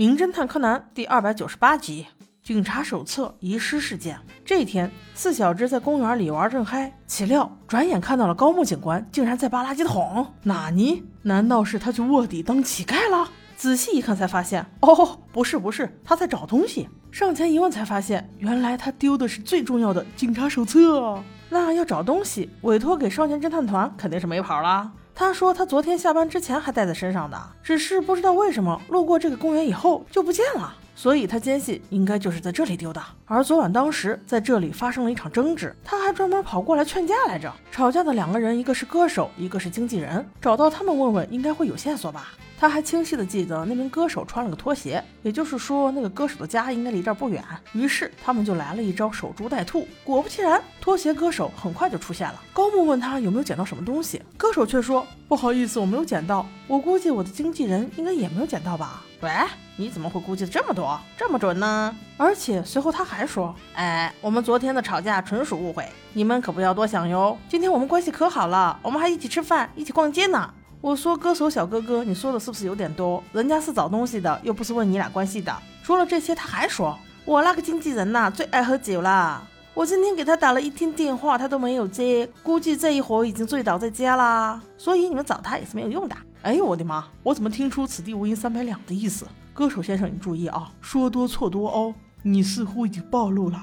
名侦探柯南》第二百九十八集：警察手册遗失事件。这天，四小只在公园里玩正嗨，岂料转眼看到了高木警官，竟然在扒垃圾桶。纳尼？难道是他去卧底当乞丐了？仔细一看，才发现，哦，不是，不是，他在找东西。上前一问，才发现，原来他丢的是最重要的警察手册。那要找东西，委托给少年侦探团肯定是没跑了。他说他昨天下班之前还带在身上的，只是不知道为什么路过这个公园以后就不见了。所以他坚信应该就是在这里丢的。而昨晚当时在这里发生了一场争执，他还专门跑过来劝架来着。吵架的两个人，一个是歌手，一个是经纪人。找到他们问问，应该会有线索吧。他还清晰的记得那名歌手穿了个拖鞋，也就是说那个歌手的家应该离这儿不远。于是他们就来了一招守株待兔。果不其然，拖鞋歌手很快就出现了。高木问他有没有捡到什么东西，歌手却说不好意思，我没有捡到。我估计我的经纪人应该也没有捡到吧？喂，你怎么会估计这么多，这么准呢？而且随后他还说，哎，我们昨天的吵架纯属误会，你们可不要多想哟。今天我们关系可好了，我们还一起吃饭，一起逛街呢。我说歌手小哥哥，你说的是不是有点多？人家是找东西的，又不是问你俩关系的。说了这些，他还说，我那个经纪人呐，最爱喝酒啦。我今天给他打了一天电话，他都没有接，估计这一会儿已经醉倒在家啦。所以你们找他也是没有用的。哎呦我的妈！我怎么听出此地无银三百两的意思？歌手先生，你注意啊，说多错多哦。你似乎已经暴露了。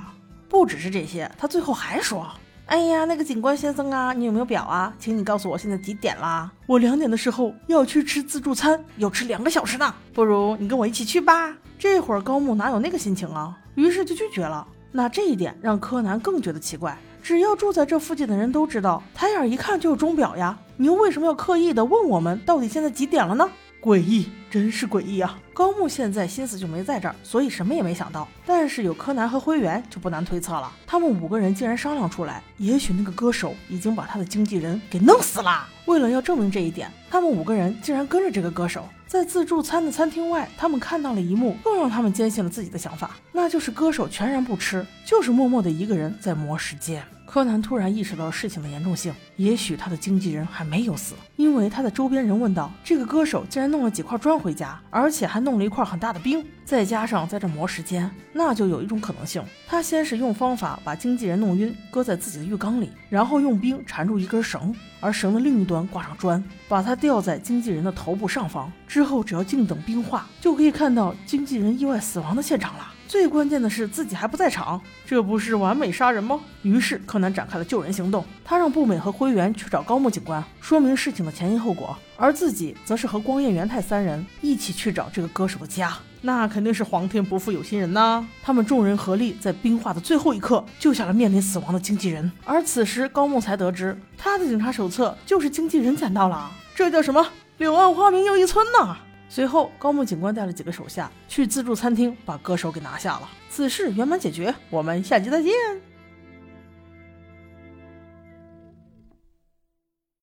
不只是这些，他最后还说。哎呀，那个警官先生啊，你有没有表啊？请你告诉我现在几点啦？我两点的时候要去吃自助餐，要吃两个小时呢。不如你跟我一起去吧。这会儿高木哪有那个心情啊？于是就拒绝了。那这一点让柯南更觉得奇怪。只要住在这附近的人都知道，抬眼一看就有钟表呀。你又为什么要刻意的问我们到底现在几点了呢？诡异，真是诡异啊！高木现在心思就没在这儿，所以什么也没想到。但是有柯南和灰原，就不难推测了。他们五个人竟然商量出来，也许那个歌手已经把他的经纪人给弄死了。为了要证明这一点，他们五个人竟然跟着这个歌手，在自助餐的餐厅外，他们看到了一幕，更让他们坚信了自己的想法，那就是歌手全然不吃，就是默默的一个人在磨时间。柯南突然意识到事情的严重性，也许他的经纪人还没有死，因为他的周边人问道：“这个歌手竟然弄了几块砖回家，而且还弄了一块很大的冰，再加上在这磨时间，那就有一种可能性，他先是用方法把经纪人弄晕，搁在自己的浴缸里，然后用冰缠住一根绳，而绳的另一端挂上砖，把它吊在经纪人的头部上方，之后只要静等冰化，就可以看到经纪人意外死亡的现场了。”最关键的是自己还不在场，这不是完美杀人吗？于是柯南展开了救人行动，他让步美和灰原去找高木警官，说明事情的前因后果，而自己则是和光彦元太三人一起去找这个歌手的家。那肯定是皇天不负有心人呐！他们众人合力在冰化的最后一刻救下了面临死亡的经纪人，而此时高木才得知他的警察手册就是经纪人捡到了，这叫什么柳暗花明又一村呐！随后，高木警官带了几个手下去自助餐厅，把歌手给拿下了。此事圆满解决。我们下集再见。